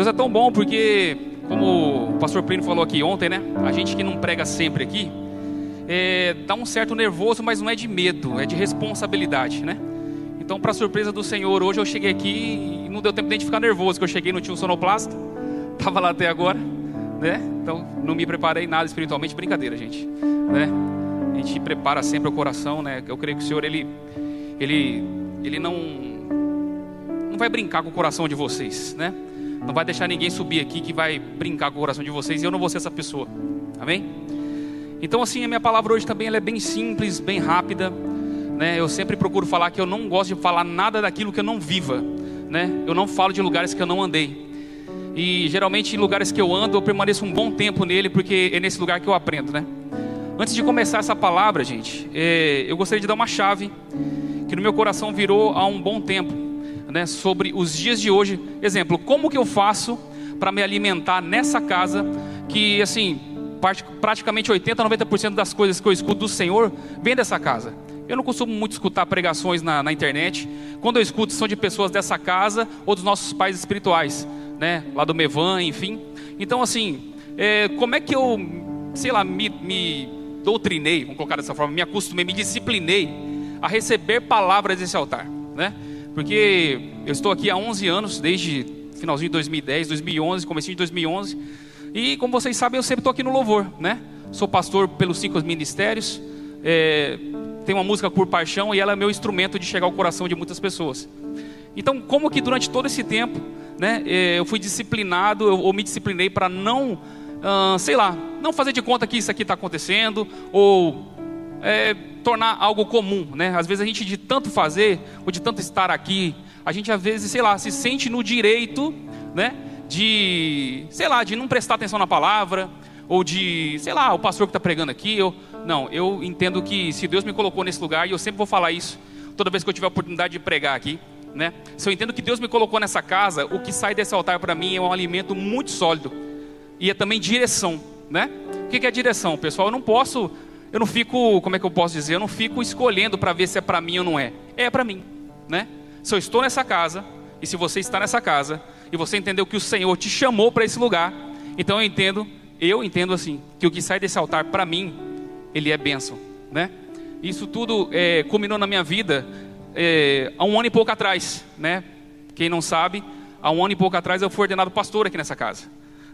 Deus é tão bom porque, como o pastor Plínio falou aqui ontem, né? A gente que não prega sempre aqui, é, dá um certo nervoso, mas não é de medo, é de responsabilidade, né? Então, para surpresa do Senhor, hoje eu cheguei aqui e não deu tempo nem de ficar nervoso, que eu cheguei no tinha sonoplasta, tava lá até agora, né? Então, não me preparei nada espiritualmente, brincadeira, gente, né? A gente prepara sempre o coração, né? Eu creio que o Senhor ele ele ele não não vai brincar com o coração de vocês, né? Não vai deixar ninguém subir aqui que vai brincar com o coração de vocês e eu não vou ser essa pessoa. Amém? Então, assim, a minha palavra hoje também é bem simples, bem rápida né? Eu sempre procuro falar que eu não gosto de falar nada daquilo que eu não viva, né? Eu não falo de lugares que eu não andei. E geralmente em lugares que eu ando, eu permaneço um bom tempo nele, porque é nesse lugar que eu aprendo, né? Antes de começar essa palavra, gente, é, eu gostaria de dar uma chave que no meu coração virou há um bom tempo, né? Sobre os dias de hoje. Exemplo, como que eu faço para me alimentar nessa casa que, assim, praticamente 80, 90% das coisas que eu escuto do Senhor vem dessa casa. Eu não costumo muito escutar pregações na, na, internet. Quando eu escuto, são de pessoas dessa casa ou dos nossos pais espirituais, né? Lá do Mevan, enfim. Então, assim, é, como é que eu, sei lá, me, me doutrinei, vamos colocar dessa forma, me acostumei, me disciplinei a receber palavras desse altar, né? Porque eu estou aqui há 11 anos, desde finalzinho de 2010, 2011, comecinho de 2011. E como vocês sabem, eu sempre estou aqui no louvor, né? Sou pastor pelos cinco ministérios. É, tem uma música por paixão e ela é meu instrumento de chegar ao coração de muitas pessoas. Então, como que durante todo esse tempo, né, eh, eu fui disciplinado, eu, ou me disciplinei para não, uh, sei lá, não fazer de conta que isso aqui está acontecendo, ou é, tornar algo comum, né? Às vezes a gente de tanto fazer, ou de tanto estar aqui, a gente às vezes, sei lá, se sente no direito, né, de, sei lá, de não prestar atenção na palavra, ou de, sei lá, o pastor que está pregando aqui, eu, não, eu entendo que se Deus me colocou nesse lugar, e eu sempre vou falar isso toda vez que eu tiver a oportunidade de pregar aqui, né? Se eu entendo que Deus me colocou nessa casa, o que sai desse altar para mim é um alimento muito sólido e é também direção, né? O que é direção, pessoal? Eu não posso, eu não fico, como é que eu posso dizer? Eu não fico escolhendo para ver se é para mim ou não é. É para mim, né? Se eu estou nessa casa e se você está nessa casa e você entendeu que o Senhor te chamou para esse lugar, então eu entendo, eu entendo assim, que o que sai desse altar para mim ele é bênção, né? Isso tudo é, culminou na minha vida é, há um ano e pouco atrás, né? Quem não sabe, há um ano e pouco atrás eu fui ordenado pastor aqui nessa casa,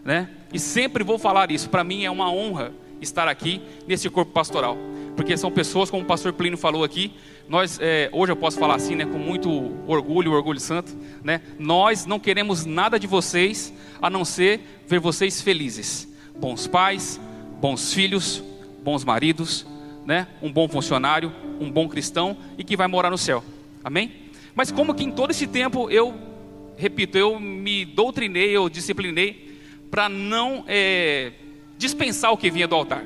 né? E sempre vou falar isso. Para mim é uma honra estar aqui nesse corpo pastoral, porque são pessoas como o pastor Plínio falou aqui. Nós é, hoje eu posso falar assim, né? Com muito orgulho, orgulho santo, né? Nós não queremos nada de vocês a não ser ver vocês felizes, bons pais, bons filhos, bons maridos, né? um bom funcionário, um bom cristão e que vai morar no céu. Amém? Mas como que em todo esse tempo eu, repito, eu me doutrinei, eu disciplinei para não é, dispensar o que vinha do altar.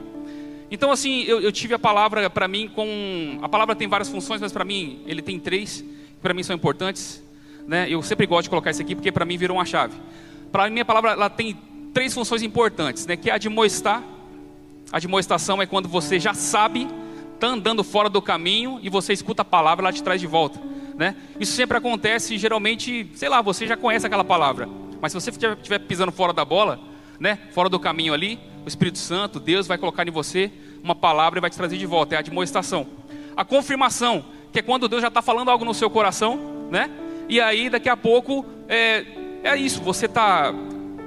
Então assim, eu, eu tive a palavra para mim com... A palavra tem várias funções, mas para mim ele tem três, que para mim são importantes. Né? Eu sempre gosto de colocar isso aqui porque para mim virou uma chave. Para mim a palavra ela tem três funções importantes, né? que é a de mostrar, a admoestação é quando você já sabe, está andando fora do caminho e você escuta a palavra, ela te traz de volta. Né? Isso sempre acontece, geralmente, sei lá, você já conhece aquela palavra. Mas se você estiver pisando fora da bola, né, fora do caminho ali, o Espírito Santo, Deus vai colocar em você uma palavra e vai te trazer de volta. É a admoestação. A confirmação, que é quando Deus já está falando algo no seu coração, né? E aí daqui a pouco é, é isso, você está.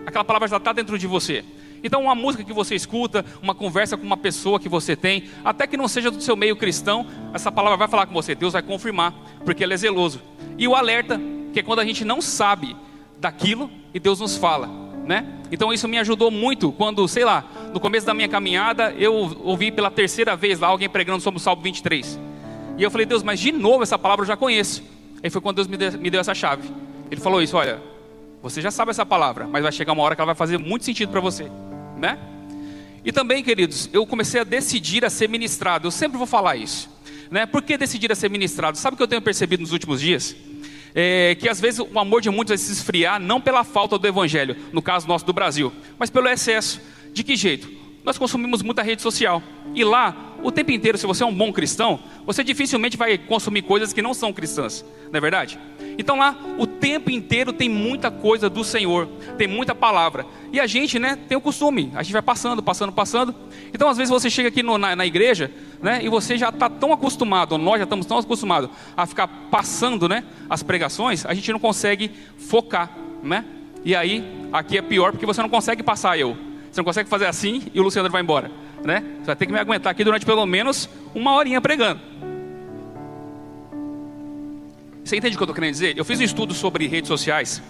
Aquela palavra já está dentro de você. Então, uma música que você escuta, uma conversa com uma pessoa que você tem, até que não seja do seu meio cristão, essa palavra vai falar com você, Deus vai confirmar, porque Ele é zeloso. E o alerta, que é quando a gente não sabe daquilo e Deus nos fala, né? Então, isso me ajudou muito quando, sei lá, no começo da minha caminhada, eu ouvi pela terceira vez lá alguém pregando sobre o Salmo 23. E eu falei, Deus, mas de novo essa palavra eu já conheço. Aí foi quando Deus me deu, me deu essa chave. Ele falou isso: olha, Você já sabe essa palavra, mas vai chegar uma hora que ela vai fazer muito sentido para você, né? E também, queridos, eu comecei a decidir a ser ministrado. Eu sempre vou falar isso, né? Por que decidir a ser ministrado? Sabe o que eu tenho percebido nos últimos dias? É que às vezes o amor de muitos vai se esfriar não pela falta do evangelho, no caso nosso do Brasil, mas pelo excesso. De que jeito? Nós consumimos muita rede social. E lá, o tempo inteiro, se você é um bom cristão, você dificilmente vai consumir coisas que não são cristãs, não é verdade? Então lá, o tempo inteiro tem muita coisa do Senhor, tem muita palavra. E a gente, né, tem o costume, a gente vai passando, passando, passando. Então às vezes você chega aqui no, na, na, igreja, né, e você já está tão acostumado, nós já estamos tão acostumados a ficar passando, né, as pregações, a gente não consegue focar, né? E aí, aqui é pior porque você não consegue passar eu. Você não consegue fazer assim e o Luciano vai embora, né? Você vai ter que me aguentar aqui durante pelo menos uma horinha pregando. Você entende o que eu estou querendo dizer? Eu fiz um estudo sobre redes sociais.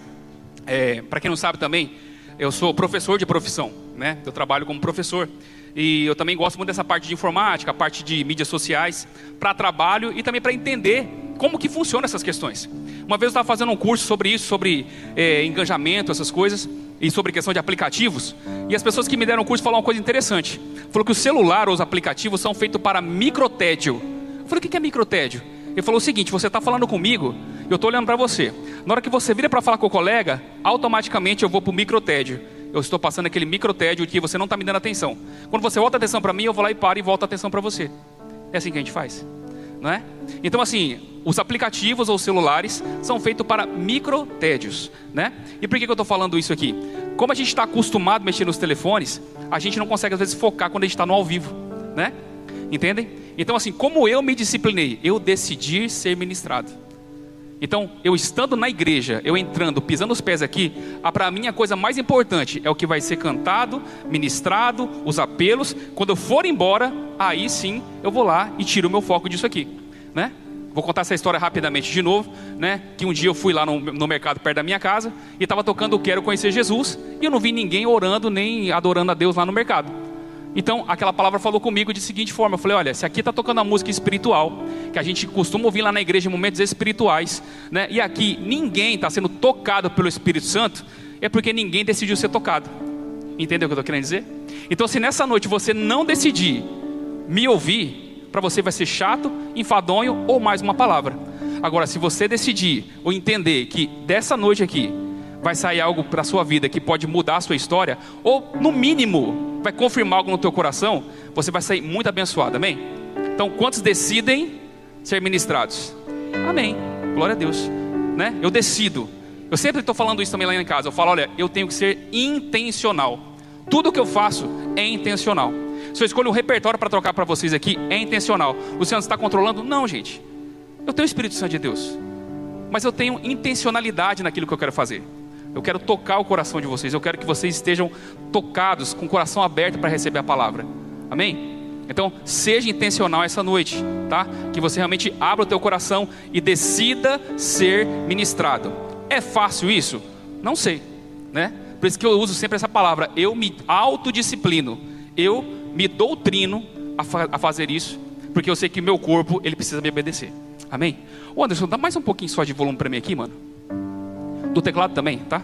É, Para quem não sabe também, eu sou professor de profissão, né? Eu trabalho como professor. E eu também gosto muito dessa parte de informática, a parte de mídias sociais, para trabalho e também para entender como que funcionam essas questões. Uma vez eu estava fazendo um curso sobre isso, sobre é, engajamento, essas coisas e sobre questão de aplicativos, e as pessoas que me deram o curso falaram uma coisa interessante. Falou que o celular ou os aplicativos são feitos para microtédio. Eu falei, o que é microtédio? Ele falou o seguinte: você está falando comigo, eu estou olhando para você. Na hora que você vira para falar com o colega, automaticamente eu vou para o microtédio. Eu estou passando aquele microtédio que você não está me dando atenção. Quando você volta a atenção para mim, eu vou lá e paro e volto a atenção para você. É assim que a gente faz, é? Então assim, os aplicativos ou celulares são feitos para microtédios, né? E por que, que eu estou falando isso aqui? Como a gente está acostumado a mexer nos telefones, a gente não consegue às vezes focar quando a gente está no ao vivo, né? Entendem? Então assim, como eu me disciplinei, eu decidi ser ministrado. Então, eu estando na igreja, eu entrando, pisando os pés aqui, para mim a coisa mais importante é o que vai ser cantado, ministrado, os apelos. Quando eu for embora, aí sim eu vou lá e tiro o meu foco disso aqui, né? Vou contar essa história rapidamente de novo, né? Que um dia eu fui lá no, no mercado perto da minha casa e estava tocando Quero Conhecer Jesus e eu não vi ninguém orando nem adorando a Deus lá no mercado. Então, aquela palavra falou comigo de seguinte forma: eu falei, olha, se aqui está tocando a música espiritual, que a gente costuma ouvir lá na igreja em momentos espirituais, né? E aqui ninguém está sendo tocado pelo Espírito Santo, é porque ninguém decidiu ser tocado. Entendeu o que eu estou querendo dizer? Então, se nessa noite você não decidir me ouvir, para você vai ser chato, enfadonho ou mais uma palavra. Agora, se você decidir ou entender que dessa noite aqui vai sair algo para a sua vida que pode mudar a sua história, ou no mínimo vai confirmar algo no teu coração, você vai sair muito abençoado, amém? Então, quantos decidem ser ministrados? Amém, glória a Deus, né? Eu decido. Eu sempre estou falando isso também lá em casa. Eu falo, olha, eu tenho que ser intencional. Tudo que eu faço é intencional. Se eu escolho um repertório para trocar para vocês aqui, é intencional. O Senhor está controlando? Não, gente. Eu tenho o Espírito Santo de Deus. Mas eu tenho intencionalidade naquilo que eu quero fazer. Eu quero tocar o coração de vocês. Eu quero que vocês estejam tocados, com o coração aberto para receber a palavra. Amém? Então, seja intencional essa noite, tá? Que você realmente abra o teu coração e decida ser ministrado. É fácil isso? Não sei, né? Por isso que eu uso sempre essa palavra. Eu me autodisciplino. Eu me doutrino a, fa a fazer isso, porque eu sei que meu corpo ele precisa me obedecer. Amém? Ô Anderson, dá mais um pouquinho só de volume para mim aqui, mano. Do teclado também, tá?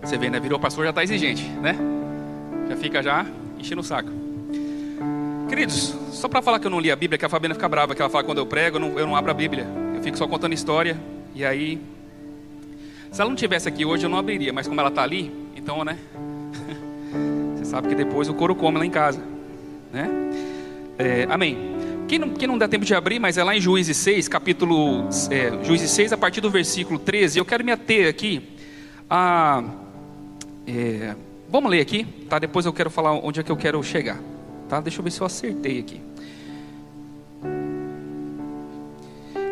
Você vê, né? Virou pastor, já está exigente, né? Já fica já enchendo o saco. Queridos, só para falar que eu não li a Bíblia, que a Fabiana fica brava, que ela fala quando eu prego, eu não, eu não abro a Bíblia. Eu fico só contando história, e aí se ela não tivesse aqui hoje, eu não abriria, mas como ela está ali, então, né? Você sabe que depois o couro come lá em casa, né? É, amém. Quem não, quem não dá tempo de abrir, mas é lá em Juízes 6, capítulo é, Juízes 6, a partir do versículo 13, eu quero me ater aqui a. É, vamos ler aqui, tá? Depois eu quero falar onde é que eu quero chegar, tá? Deixa eu ver se eu acertei aqui.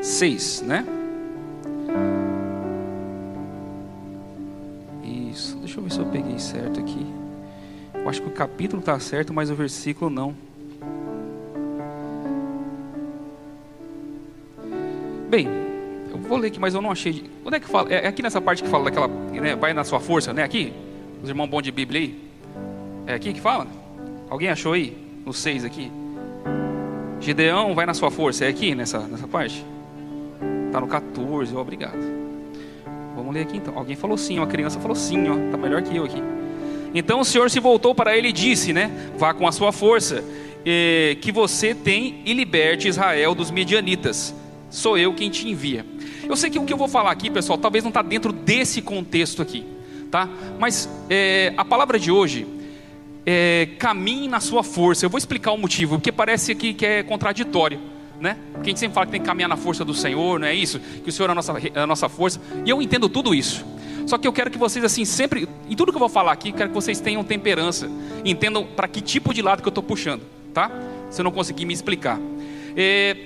6, né? Deixa eu ver se eu peguei certo aqui. Eu acho que o capítulo está certo, mas o versículo não. Bem, eu vou ler aqui, mas eu não achei. Onde é que fala? É aqui nessa parte que fala daquela. Né, vai na sua força, né? Aqui? Os irmãos bons de Bíblia aí? É aqui que fala? Alguém achou aí? No 6 aqui? Gideão vai na sua força. É aqui nessa, nessa parte? Tá no 14, ó, obrigado. Vamos ler aqui então. Alguém falou sim, uma criança falou sim, ó, tá melhor que eu aqui. Então o Senhor se voltou para ele e disse, né? Vá com a sua força eh, que você tem e liberte Israel dos medianitas. Sou eu quem te envia. Eu sei que o que eu vou falar aqui, pessoal, talvez não está dentro desse contexto aqui, tá? Mas é, a palavra de hoje é caminhe na sua força. Eu vou explicar o motivo, porque parece que, que é contraditório, né? Porque a gente sempre fala que tem que caminhar na força do Senhor, não é isso? Que o Senhor é a nossa, a nossa força. E eu entendo tudo isso. Só que eu quero que vocês, assim, sempre, em tudo que eu vou falar aqui, quero que vocês tenham temperança, entendam para que tipo de lado que eu estou puxando, tá? Se eu não conseguir me explicar.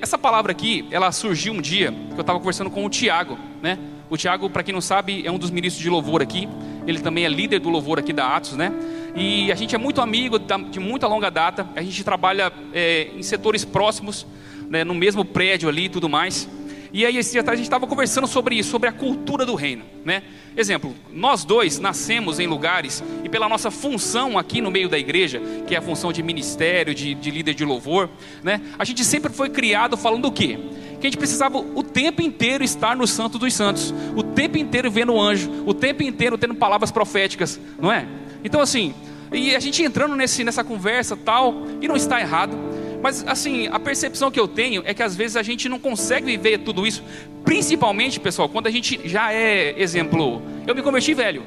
Essa palavra aqui, ela surgiu um dia que eu estava conversando com o Tiago, né? O Tiago, para quem não sabe, é um dos ministros de louvor aqui. Ele também é líder do louvor aqui da Atos, né? E a gente é muito amigo de muita longa data. A gente trabalha é, em setores próximos, né, no mesmo prédio ali e tudo mais. E aí, esse dia atrás, a gente estava conversando sobre isso, sobre a cultura do reino. Né? Exemplo, nós dois nascemos em lugares, e pela nossa função aqui no meio da igreja, que é a função de ministério, de, de líder de louvor, né? a gente sempre foi criado falando o quê? Que a gente precisava o tempo inteiro estar no Santo dos Santos, o tempo inteiro vendo o anjo, o tempo inteiro tendo palavras proféticas, não é? Então, assim, e a gente entrando nesse, nessa conversa tal, e não está errado, mas assim, a percepção que eu tenho é que às vezes a gente não consegue viver tudo isso, principalmente, pessoal, quando a gente já é exemplo. Eu me converti velho,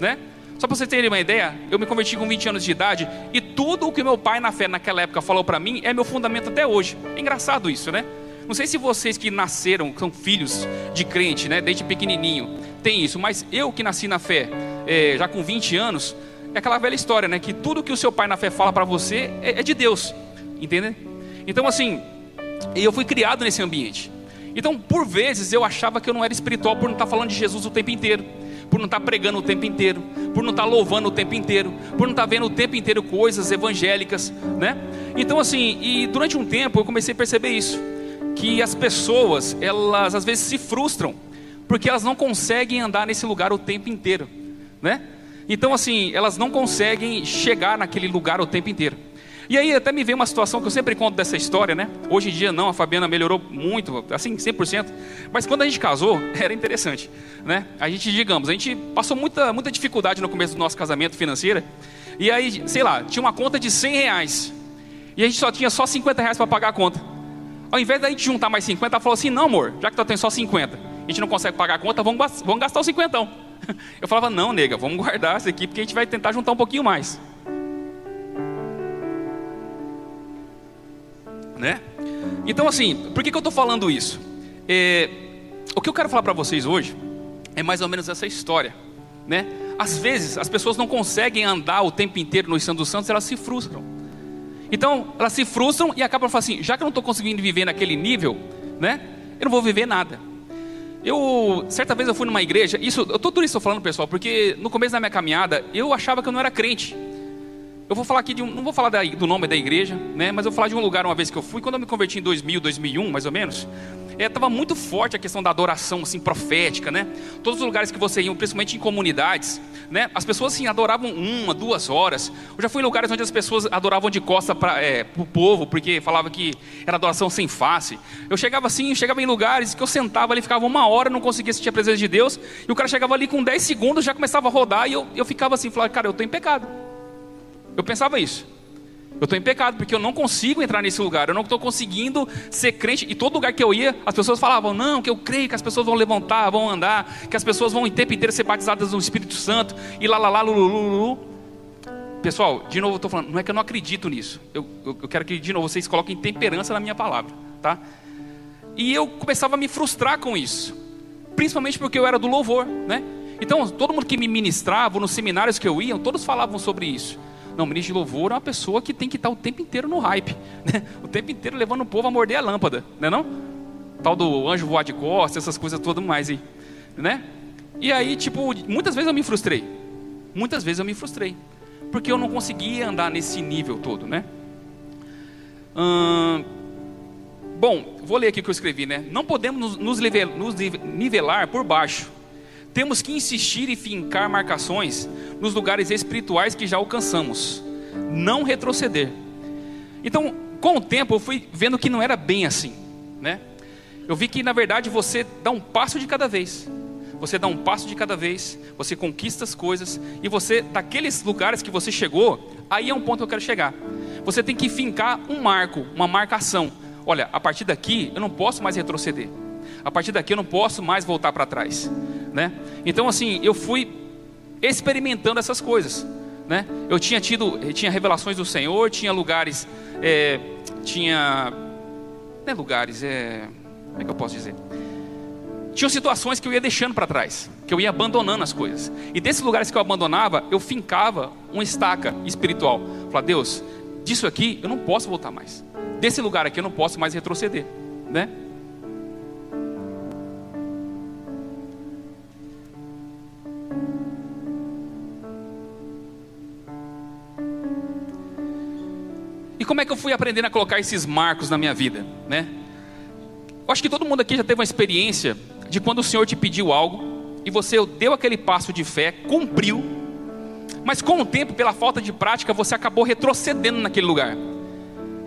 né? Só para vocês terem uma ideia, eu me converti com 20 anos de idade e tudo o que meu pai na fé naquela época falou para mim é meu fundamento até hoje. É engraçado isso, né? Não sei se vocês que nasceram, são filhos de crente, né, desde pequenininho, tem isso, mas eu que nasci na fé, é, já com 20 anos, é aquela velha história, né, que tudo que o seu pai na fé fala para você é, é de Deus. Entendem? Então, assim, eu fui criado nesse ambiente. Então, por vezes, eu achava que eu não era espiritual por não estar falando de Jesus o tempo inteiro, por não estar pregando o tempo inteiro, por não estar louvando o tempo inteiro, por não estar vendo o tempo inteiro coisas evangélicas, né? Então, assim, e durante um tempo eu comecei a perceber isso, que as pessoas, elas às vezes se frustram, porque elas não conseguem andar nesse lugar o tempo inteiro, né? Então, assim, elas não conseguem chegar naquele lugar o tempo inteiro. E aí até me veio uma situação que eu sempre conto dessa história, né? Hoje em dia não, a Fabiana melhorou muito, assim, 100%. Mas quando a gente casou, era interessante, né? A gente, digamos, a gente passou muita, muita dificuldade no começo do nosso casamento financeira. E aí, sei lá, tinha uma conta de 100 reais. E a gente só tinha só 50 reais para pagar a conta. Ao invés da gente juntar mais 50, ela falou assim: não, amor, já que tu tem só 50, a gente não consegue pagar a conta, vamos, vamos gastar os 50. Eu falava: não, nega, vamos guardar isso aqui, porque a gente vai tentar juntar um pouquinho mais. Né? Então, assim, por que, que eu estou falando isso? É, o que eu quero falar para vocês hoje é mais ou menos essa história, né? Às vezes, as pessoas não conseguem andar o tempo inteiro no Santo dos Santos, elas se frustram. Então, elas se frustram e acabam falando assim: já que eu não estou conseguindo viver naquele nível, né? Eu não vou viver nada. Eu, certa vez eu fui numa igreja, isso, eu tô tudo isso falando, pessoal, porque no começo da minha caminhada, eu achava que eu não era crente. Eu vou falar aqui de um, não vou falar da, do nome da igreja, né? Mas eu vou falar de um lugar uma vez que eu fui, quando eu me converti em 2000, 2001, mais ou menos. É, muito forte a questão da adoração assim profética, né? Todos os lugares que você ia, principalmente em comunidades, né? As pessoas assim adoravam uma, duas horas. Eu já fui em lugares onde as pessoas adoravam de costa para é, o povo, porque falava que era adoração sem face. Eu chegava assim, chegava em lugares que eu sentava ali, ficava uma hora, não conseguia sentir a presença de Deus, e o cara chegava ali com 10 segundos, já começava a rodar, e eu, eu ficava assim, falava, cara, eu estou em pecado. Eu pensava isso. Eu estou em pecado porque eu não consigo entrar nesse lugar. Eu não estou conseguindo ser crente. E todo lugar que eu ia, as pessoas falavam: Não, que eu creio que as pessoas vão levantar, vão andar, que as pessoas vão o tempo inteiro ser batizadas no Espírito Santo e lá, lá, lá, lulu, Pessoal, de novo eu estou falando, não é que eu não acredito nisso. Eu, eu, eu quero que, de novo, vocês coloquem temperança na minha palavra, tá? E eu começava a me frustrar com isso, principalmente porque eu era do louvor, né? Então, todo mundo que me ministrava, nos seminários que eu ia, todos falavam sobre isso. Não, ministro de louvor é uma pessoa que tem que estar o tempo inteiro no hype, né? o tempo inteiro levando o povo a morder a lâmpada, né não? Tal do anjo voar de costas, essas coisas todas mais aí, né? E aí, tipo, muitas vezes eu me frustrei, muitas vezes eu me frustrei, porque eu não conseguia andar nesse nível todo, né? Hum, bom, vou ler aqui o que eu escrevi, né? Não podemos nos, nos nivelar por baixo temos que insistir e fincar marcações nos lugares espirituais que já alcançamos, não retroceder. Então, com o tempo, eu fui vendo que não era bem assim, né? Eu vi que na verdade você dá um passo de cada vez. Você dá um passo de cada vez, você conquista as coisas e você daqueles lugares que você chegou, aí é um ponto que eu quero chegar. Você tem que fincar um marco, uma marcação. Olha, a partir daqui eu não posso mais retroceder. A partir daqui eu não posso mais voltar para trás, né? Então assim, eu fui experimentando essas coisas, né? Eu tinha tido, eu tinha revelações do Senhor, tinha lugares, é, tinha, não é lugares, é, como é que eu posso dizer? Tinham situações que eu ia deixando para trás, que eu ia abandonando as coisas. E desses lugares que eu abandonava, eu fincava uma estaca espiritual. Falar, Deus, disso aqui eu não posso voltar mais. Desse lugar aqui eu não posso mais retroceder, né? E como é que eu fui aprendendo a colocar esses marcos na minha vida, né? Eu acho que todo mundo aqui já teve uma experiência de quando o Senhor te pediu algo e você deu aquele passo de fé, cumpriu, mas com o tempo, pela falta de prática, você acabou retrocedendo naquele lugar.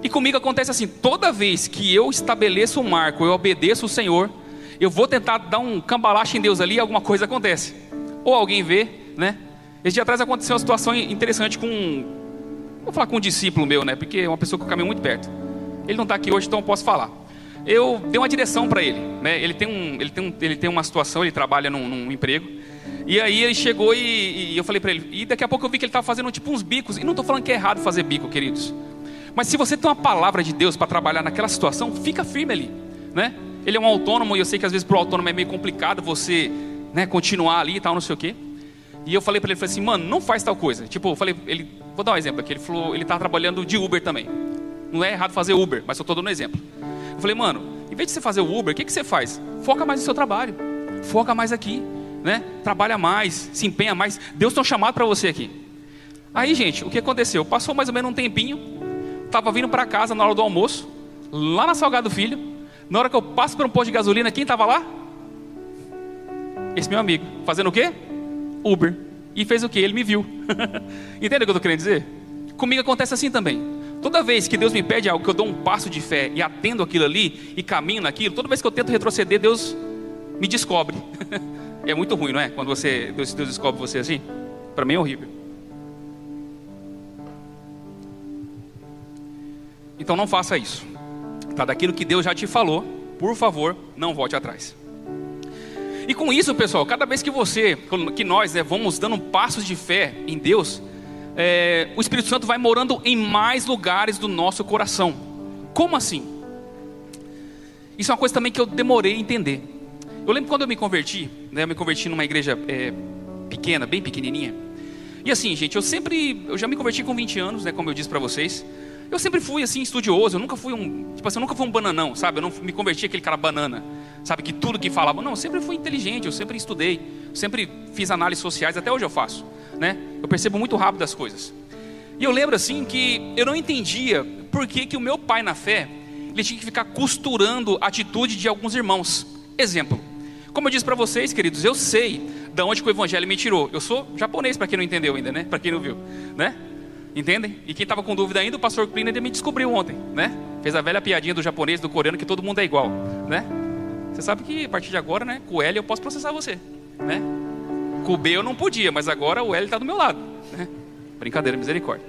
E comigo acontece assim: toda vez que eu estabeleço um marco, eu obedeço o Senhor, eu vou tentar dar um cambalache em Deus ali, alguma coisa acontece. Ou alguém vê, né? Esse dia atrás aconteceu uma situação interessante com. Vou falar com um discípulo meu, né? Porque é uma pessoa que eu caminho muito perto. Ele não está aqui hoje, então eu posso falar eu dei uma direção para ele. Né? Ele, tem um, ele, tem um, ele tem uma situação, ele trabalha num, num emprego. E aí ele chegou e, e eu falei para ele. E daqui a pouco eu vi que ele estava fazendo tipo uns bicos. E não estou falando que é errado fazer bico, queridos. Mas se você tem uma palavra de Deus para trabalhar naquela situação, fica firme ali. Né? Ele é um autônomo e eu sei que às vezes para o autônomo é meio complicado você né, continuar ali e tal, não sei o quê. E eu falei para ele, falei assim, mano, não faz tal coisa. Tipo, eu falei, ele, vou dar um exemplo aqui. Ele falou, ele estava trabalhando de Uber também. Não é errado fazer Uber, mas eu estou dando um exemplo. Eu falei, mano, em vez de você fazer o Uber, o que, que você faz? Foca mais no seu trabalho. Foca mais aqui. Né? Trabalha mais, se empenha mais. Deus tem um chamado para você aqui. Aí, gente, o que aconteceu? Passou mais ou menos um tempinho. Estava vindo para casa na hora do almoço, lá na Salgado Filho. Na hora que eu passo por um posto de gasolina, quem estava lá? Esse meu amigo. Fazendo o quê? Uber. E fez o quê? Ele me viu. Entende o que eu estou querendo dizer? Comigo acontece assim também. Toda vez que Deus me pede algo, que eu dou um passo de fé e atendo aquilo ali e caminho naquilo, toda vez que eu tento retroceder, Deus me descobre. é muito ruim, não é? Quando você Deus, Deus descobre você assim. Para mim é horrível. Então não faça isso. Tá daquilo que Deus já te falou, por favor, não volte atrás. E com isso, pessoal, cada vez que você, que nós né, vamos dando passos de fé em Deus, é, o Espírito Santo vai morando em mais lugares do nosso coração. Como assim? Isso é uma coisa também que eu demorei a entender. Eu lembro quando eu me converti, né, eu me converti numa igreja é, pequena, bem pequenininha. E assim, gente, eu sempre, eu já me converti com 20 anos, né, como eu disse para vocês. Eu sempre fui assim estudioso, eu nunca fui um, tipo assim, eu nunca fui um bananão, sabe? Eu não me converti aquele cara banana, sabe que tudo que falava, não, eu sempre fui inteligente, eu sempre estudei, sempre fiz análises sociais, até hoje eu faço né? Eu percebo muito rápido as coisas. E eu lembro assim que eu não entendia por que, que o meu pai na fé ele tinha que ficar costurando a atitude de alguns irmãos. Exemplo. Como eu disse para vocês, queridos, eu sei de onde que o evangelho me tirou. Eu sou japonês para quem não entendeu ainda, né? Para quem não viu, né? Entendem? E quem estava com dúvida ainda, o pastor Plínio me descobriu ontem, né? Fez a velha piadinha do japonês, do coreano, que todo mundo é igual, né? Você sabe que a partir de agora, né, com o L eu posso processar você, né? Com o B eu não podia, mas agora o L está do meu lado. Né? Brincadeira, misericórdia.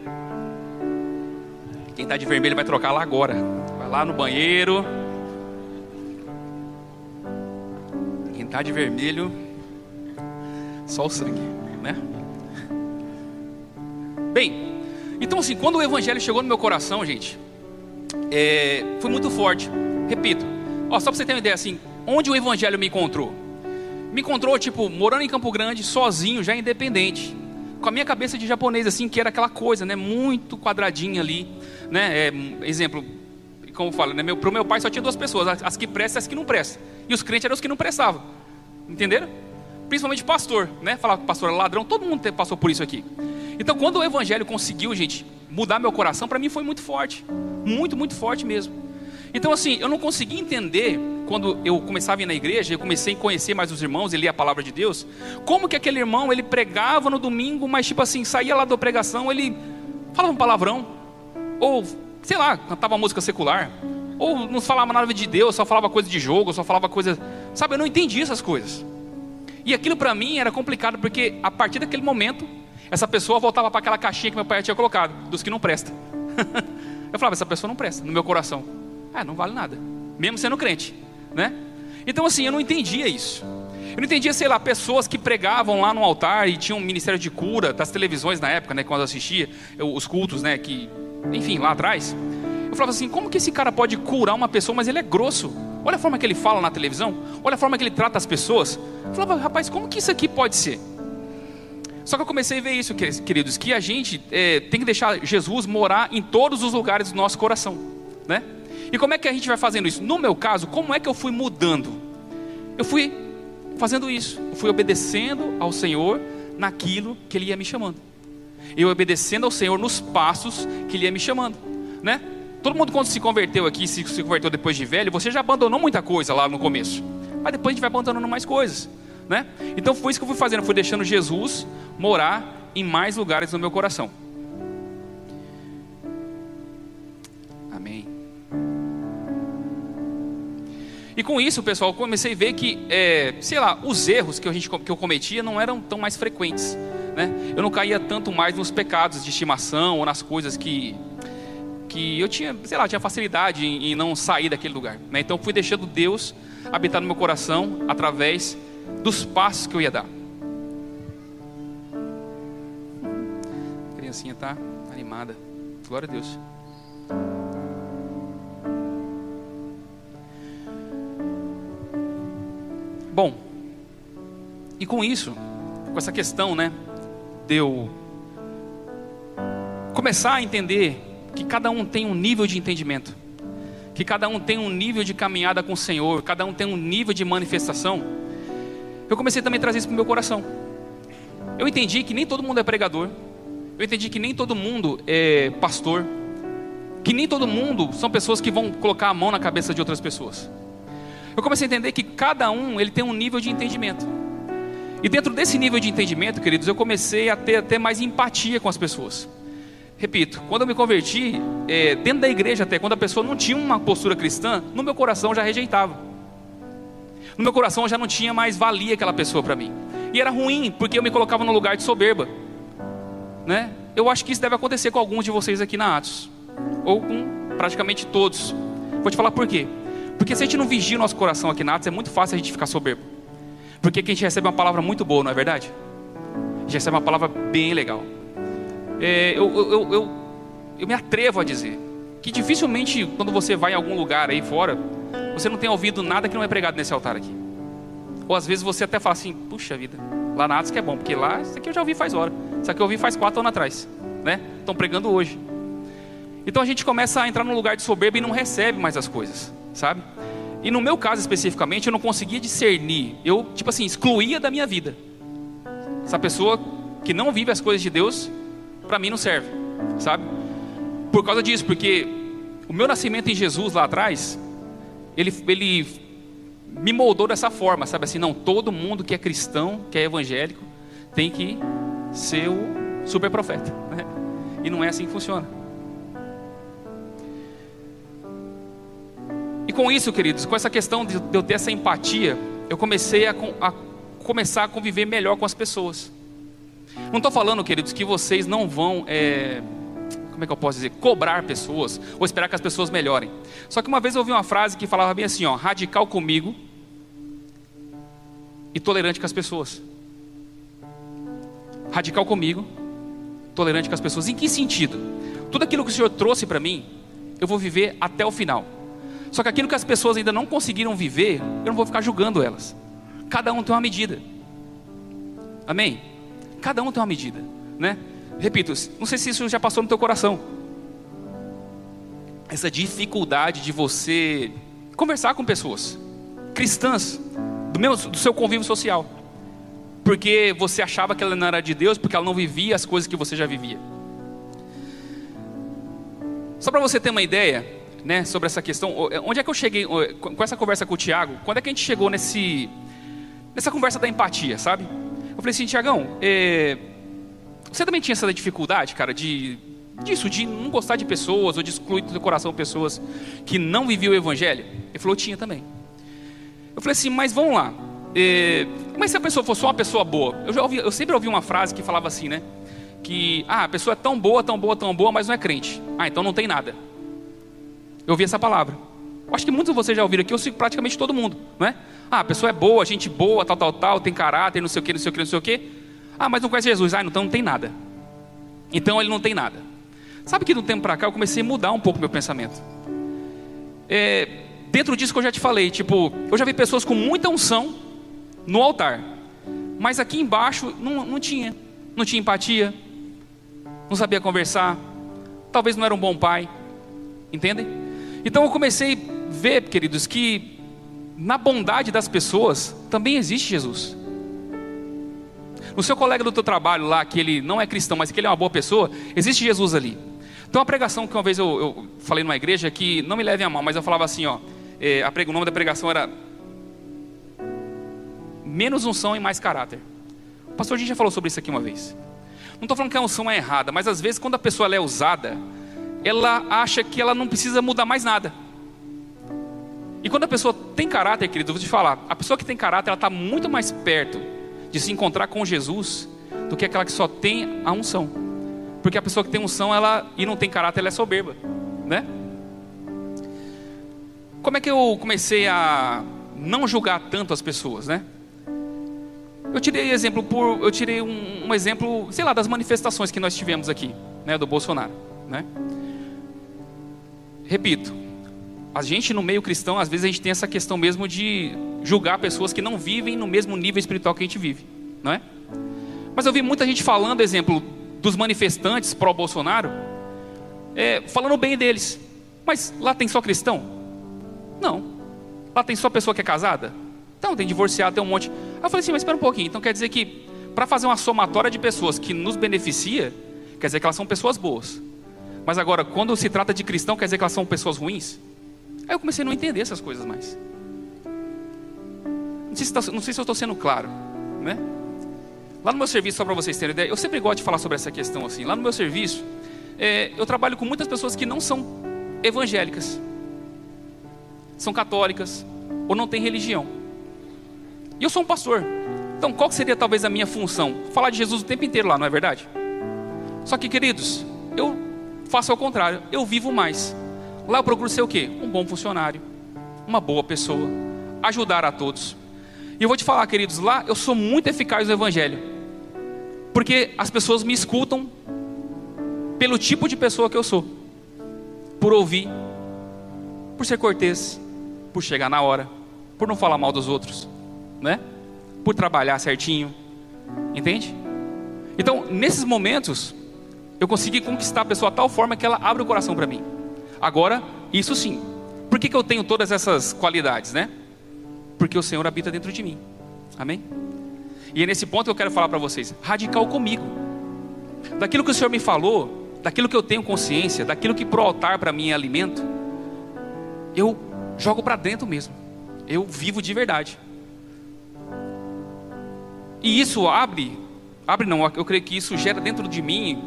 Quem está de vermelho vai trocar lá agora. Vai lá no banheiro. Quem está de vermelho, só o sangue, né? Bem, então assim, quando o evangelho chegou no meu coração, gente, é, foi muito forte. Repito, ó, só para você ter uma ideia assim, onde o evangelho me encontrou? me encontrou, tipo, morando em Campo Grande, sozinho, já independente. Com a minha cabeça de japonês, assim, que era aquela coisa, né? Muito quadradinha ali, né? É, exemplo, como fala, né? Meu, pro meu pai só tinha duas pessoas, as que prestam e as que não prestam. E os crentes eram os que não prestavam. Entenderam? Principalmente pastor, né? Falar que pastor era ladrão, todo mundo passou por isso aqui. Então, quando o evangelho conseguiu, gente, mudar meu coração, para mim foi muito forte. Muito, muito forte mesmo. Então, assim, eu não consegui entender quando eu começava a ir na igreja, eu comecei a conhecer mais os irmãos e lia a palavra de Deus, como que aquele irmão, ele pregava no domingo, mas tipo assim, saía lá da pregação, ele falava um palavrão, ou, sei lá, cantava música secular, Ou não falava nada de Deus, só falava coisa de jogo, só falava coisa. Sabe, eu não entendi essas coisas. E aquilo para mim era complicado, porque a partir daquele momento, essa pessoa voltava para aquela caixinha que meu pai tinha colocado, dos que não prestam. eu falava, essa pessoa não presta, no meu coração. Ah, não vale nada, mesmo sendo crente, né? Então assim, eu não entendia isso. Eu não entendia, sei lá, pessoas que pregavam lá no altar e tinham um ministério de cura das televisões na época, né, quando eu assistia eu, os cultos, né, que, enfim, lá atrás. Eu falava assim, como que esse cara pode curar uma pessoa, mas ele é grosso? Olha a forma que ele fala na televisão, olha a forma que ele trata as pessoas. Eu falava, rapaz, como que isso aqui pode ser? Só que eu comecei a ver isso, queridos, que a gente é, tem que deixar Jesus morar em todos os lugares do nosso coração, né? E como é que a gente vai fazendo isso? No meu caso, como é que eu fui mudando? Eu fui fazendo isso, eu fui obedecendo ao Senhor naquilo que Ele ia me chamando. Eu obedecendo ao Senhor nos passos que Ele ia me chamando, né? Todo mundo quando se converteu aqui, se, se converteu depois de velho, você já abandonou muita coisa lá no começo, mas depois a gente vai abandonando mais coisas, né? Então foi isso que eu fui fazendo, eu fui deixando Jesus morar em mais lugares no meu coração. E com isso, pessoal, eu comecei a ver que, é, sei lá, os erros que, a gente, que eu cometia não eram tão mais frequentes. Né? Eu não caía tanto mais nos pecados de estimação ou nas coisas que, que eu tinha, sei lá, tinha facilidade em, em não sair daquele lugar. Né? Então fui deixando Deus habitar no meu coração através dos passos que eu ia dar. A criancinha tá animada. Glória a Deus. Bom, e com isso, com essa questão, né, de eu começar a entender que cada um tem um nível de entendimento, que cada um tem um nível de caminhada com o Senhor, cada um tem um nível de manifestação, eu comecei também a trazer isso para o meu coração. Eu entendi que nem todo mundo é pregador, eu entendi que nem todo mundo é pastor, que nem todo mundo são pessoas que vão colocar a mão na cabeça de outras pessoas eu comecei a entender que cada um ele tem um nível de entendimento. E dentro desse nível de entendimento, queridos, eu comecei a ter até mais empatia com as pessoas. Repito, quando eu me converti, é, dentro da igreja até, quando a pessoa não tinha uma postura cristã, no meu coração já rejeitava. No meu coração já não tinha mais valia aquela pessoa para mim. E era ruim, porque eu me colocava no lugar de soberba. Né? Eu acho que isso deve acontecer com alguns de vocês aqui na Atos. Ou com praticamente todos. Vou te falar por quê. Porque se a gente não vigia o nosso coração aqui na Atos, é muito fácil a gente ficar soberbo. Porque a gente recebe uma palavra muito boa, não é verdade? A gente recebe uma palavra bem legal. É, eu, eu, eu, eu me atrevo a dizer que dificilmente quando você vai em algum lugar aí fora, você não tem ouvido nada que não é pregado nesse altar aqui. Ou às vezes você até fala assim, puxa vida, lá na Atos que é bom, porque lá isso aqui eu já ouvi faz hora. Isso aqui eu ouvi faz quatro anos atrás. Né? Estão pregando hoje. Então a gente começa a entrar num lugar de soberba e não recebe mais as coisas sabe? E no meu caso especificamente, eu não conseguia discernir. Eu, tipo assim, excluía da minha vida. Essa pessoa que não vive as coisas de Deus, para mim não serve, sabe? Por causa disso, porque o meu nascimento em Jesus lá atrás, ele, ele me moldou dessa forma, sabe assim? Não, todo mundo que é cristão, que é evangélico, tem que ser o super profeta. Né? E não é assim que funciona. com isso, queridos, com essa questão de eu ter essa empatia, eu comecei a, a começar a conviver melhor com as pessoas. Não estou falando, queridos, que vocês não vão, é, como é que eu posso dizer, cobrar pessoas ou esperar que as pessoas melhorem. Só que uma vez eu ouvi uma frase que falava bem assim, ó, radical comigo e tolerante com as pessoas. Radical comigo, tolerante com as pessoas. Em que sentido? Tudo aquilo que o Senhor trouxe para mim, eu vou viver até o final. Só que aquilo que as pessoas ainda não conseguiram viver, eu não vou ficar julgando elas. Cada um tem uma medida. Amém? Cada um tem uma medida, né? Repito, não sei se isso já passou no teu coração. Essa dificuldade de você conversar com pessoas cristãs do, do seu convívio social. Porque você achava que ela não era de Deus, porque ela não vivia as coisas que você já vivia. Só para você ter uma ideia, né, sobre essa questão. É, onde é que eu cheguei com essa conversa com o Tiago? Quando é que a gente chegou nesse, nessa conversa da empatia, sabe? Eu falei assim, Tiagão, é, você também tinha essa dificuldade, cara, de Disso, de não gostar de pessoas ou de excluir do seu coração pessoas que não viviam o evangelho? Ele falou, tinha também. Eu falei assim, mas vamos lá. É, mas se a pessoa fosse uma pessoa boa? Eu, já ouvi, eu sempre ouvi uma frase que falava assim, né? Que ah, a pessoa é tão boa, tão boa, tão boa, mas não é crente. Ah, então não tem nada. Eu ouvi essa palavra. Eu acho que muitos de vocês já ouviram aqui, eu sigo praticamente todo mundo, não é? Ah, a pessoa é boa, gente boa, tal, tal, tal, tem caráter, não sei o que, não sei o que, não sei o que. Ah, mas não conhece Jesus. Ah, então não tem nada. Então ele não tem nada. Sabe que do tempo para cá eu comecei a mudar um pouco meu pensamento. É, dentro disso que eu já te falei, tipo, eu já vi pessoas com muita unção no altar, mas aqui embaixo não, não tinha, não tinha empatia, não sabia conversar, talvez não era um bom pai, entendem? Então eu comecei a ver, queridos, que na bondade das pessoas também existe Jesus. No seu colega do teu trabalho lá, que ele não é cristão, mas que ele é uma boa pessoa, existe Jesus ali. Então a pregação que uma vez eu, eu falei numa igreja que não me levem a mal, mas eu falava assim, ó, é, a, o nome da pregação era menos unção e mais caráter. O pastor Jim já falou sobre isso aqui uma vez. Não estou falando que a unção é errada, mas às vezes quando a pessoa é usada, ela acha que ela não precisa mudar mais nada. E quando a pessoa tem caráter, querido, eu vou te falar, a pessoa que tem caráter, ela está muito mais perto de se encontrar com Jesus do que aquela que só tem a unção. Porque a pessoa que tem unção, ela e não tem caráter, ela é soberba, né? Como é que eu comecei a não julgar tanto as pessoas, né? Eu tirei exemplo por, eu tirei um, um exemplo, sei lá, das manifestações que nós tivemos aqui, né, do Bolsonaro, né? Repito, a gente no meio cristão, às vezes a gente tem essa questão mesmo de julgar pessoas que não vivem no mesmo nível espiritual que a gente vive, não é? Mas eu vi muita gente falando, exemplo, dos manifestantes pró-Bolsonaro, é, falando bem deles. Mas lá tem só cristão? Não. Lá tem só pessoa que é casada? Não, tem divorciado, tem um monte. Aí eu falei assim, mas espera um pouquinho. Então quer dizer que para fazer uma somatória de pessoas que nos beneficia, quer dizer que elas são pessoas boas. Mas agora, quando se trata de cristão, quer dizer que elas são pessoas ruins? Aí eu comecei a não entender essas coisas mais. Não sei se, tá, não sei se eu estou sendo claro, né? Lá no meu serviço, só para vocês terem ideia, eu sempre gosto de falar sobre essa questão assim. Lá no meu serviço, é, eu trabalho com muitas pessoas que não são evangélicas, são católicas ou não têm religião. E eu sou um pastor. Então, qual seria talvez a minha função? Falar de Jesus o tempo inteiro lá, não é verdade? Só que, queridos, eu faço ao contrário, eu vivo mais. Lá eu procuro ser o quê? Um bom funcionário, uma boa pessoa, ajudar a todos. E eu vou te falar, queridos, lá eu sou muito eficaz no Evangelho, porque as pessoas me escutam pelo tipo de pessoa que eu sou, por ouvir, por ser cortês, por chegar na hora, por não falar mal dos outros, né? Por trabalhar certinho, entende? Então, nesses momentos, eu consegui conquistar a pessoa de tal forma que ela abre o coração para mim. Agora, isso sim. Por que, que eu tenho todas essas qualidades, né? Porque o Senhor habita dentro de mim. Amém? E é nesse ponto que eu quero falar para vocês: radical comigo. Daquilo que o Senhor me falou, daquilo que eu tenho consciência, daquilo que pro altar para mim é alimento, eu jogo para dentro mesmo. Eu vivo de verdade. E isso abre, abre não, eu creio que isso gera dentro de mim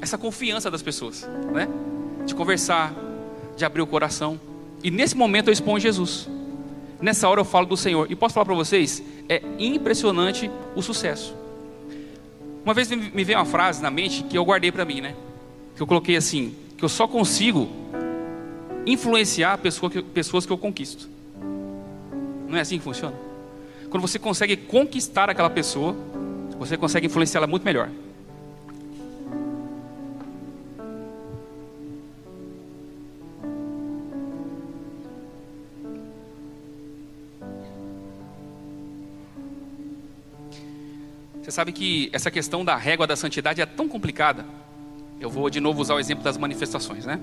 essa confiança das pessoas, né? De conversar, de abrir o coração. E nesse momento eu exponho Jesus. Nessa hora eu falo do Senhor. E posso falar para vocês, é impressionante o sucesso. Uma vez me veio uma frase na mente que eu guardei para mim, né? Que eu coloquei assim, que eu só consigo influenciar pessoa que, pessoas que eu conquisto. Não é assim que funciona? Quando você consegue conquistar aquela pessoa, você consegue influenciá-la muito melhor. Você sabe que essa questão da régua da santidade é tão complicada. Eu vou de novo usar o exemplo das manifestações, né?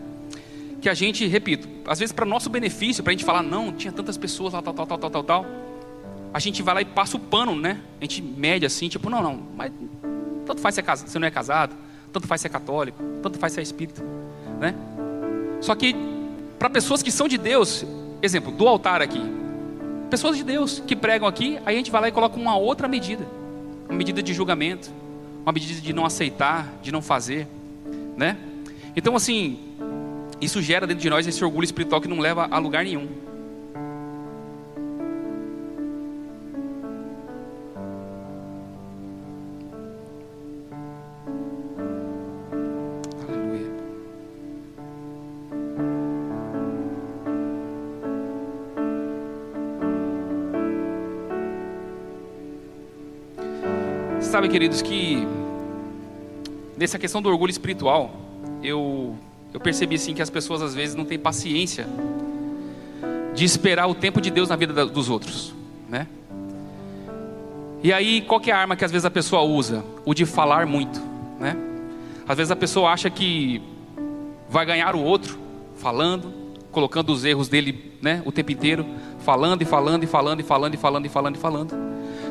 Que a gente, repito, às vezes para nosso benefício, para a gente falar, não, tinha tantas pessoas lá, tal, tal, tal, tal, tal, tal, a gente vai lá e passa o pano, né? A gente mede assim, tipo, não, não, mas tanto faz se é casado, você não é casado, tanto faz se é católico, tanto faz se é espírita, né? Só que para pessoas que são de Deus, exemplo, do altar aqui, pessoas de Deus que pregam aqui, aí a gente vai lá e coloca uma outra medida uma medida de julgamento, uma medida de não aceitar, de não fazer. né? Então assim, isso gera dentro de nós esse orgulho espiritual que não leva a lugar nenhum. Sabe, queridos, que nessa questão do orgulho espiritual, eu eu percebi assim que as pessoas às vezes não têm paciência de esperar o tempo de Deus na vida dos outros, né? E aí, qual é a arma que às vezes a pessoa usa? O de falar muito, né? Às vezes a pessoa acha que vai ganhar o outro falando, colocando os erros dele, né, o tempo inteiro, falando e falando e falando e falando e falando e falando e falando.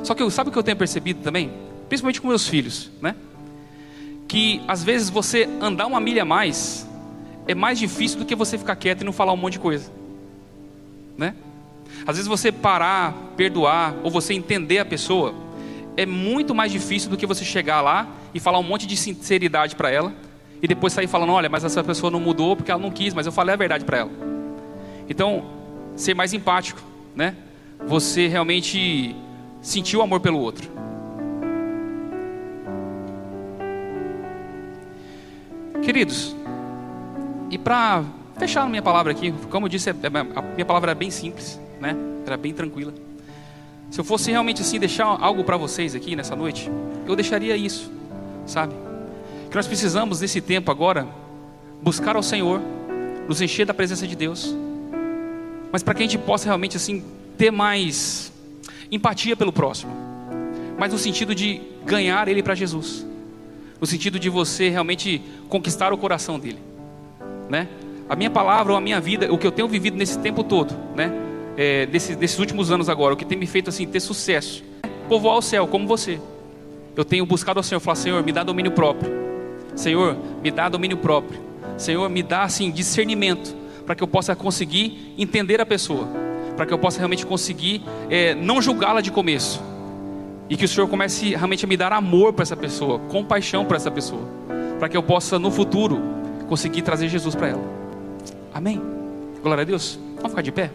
Só que eu, sabe o que eu tenho percebido também, principalmente com meus filhos, né? Que às vezes você andar uma milha a mais é mais difícil do que você ficar quieto e não falar um monte de coisa, né? Às vezes você parar, perdoar ou você entender a pessoa é muito mais difícil do que você chegar lá e falar um monte de sinceridade para ela e depois sair falando, olha, mas essa pessoa não mudou porque ela não quis, mas eu falei a verdade para ela. Então, ser mais empático, né? Você realmente sentir o amor pelo outro. Queridos, e para fechar minha palavra aqui, como eu disse, é, a minha palavra é bem simples, né? Era bem tranquila. Se eu fosse realmente assim deixar algo para vocês aqui nessa noite, eu deixaria isso, sabe? Que nós precisamos nesse tempo agora buscar ao Senhor, nos encher da presença de Deus, mas para que a gente possa realmente assim ter mais empatia pelo próximo, mas no sentido de ganhar ele para Jesus, no sentido de você realmente conquistar o coração dele né? A minha palavra ou a minha vida, o que eu tenho vivido nesse tempo todo, né? É, desses, últimos anos agora, o que tem me feito assim ter sucesso, povoar o céu como você. Eu tenho buscado ao Senhor, falar Senhor, me dá domínio próprio. Senhor, me dá domínio próprio. Senhor, me dá assim discernimento para que eu possa conseguir entender a pessoa, para que eu possa realmente conseguir é, não julgá-la de começo e que o Senhor comece realmente a me dar amor para essa pessoa, compaixão para essa pessoa, para que eu possa no futuro conseguir trazer Jesus para ela. Amém? Glória a Deus. Vamos ficar de pé?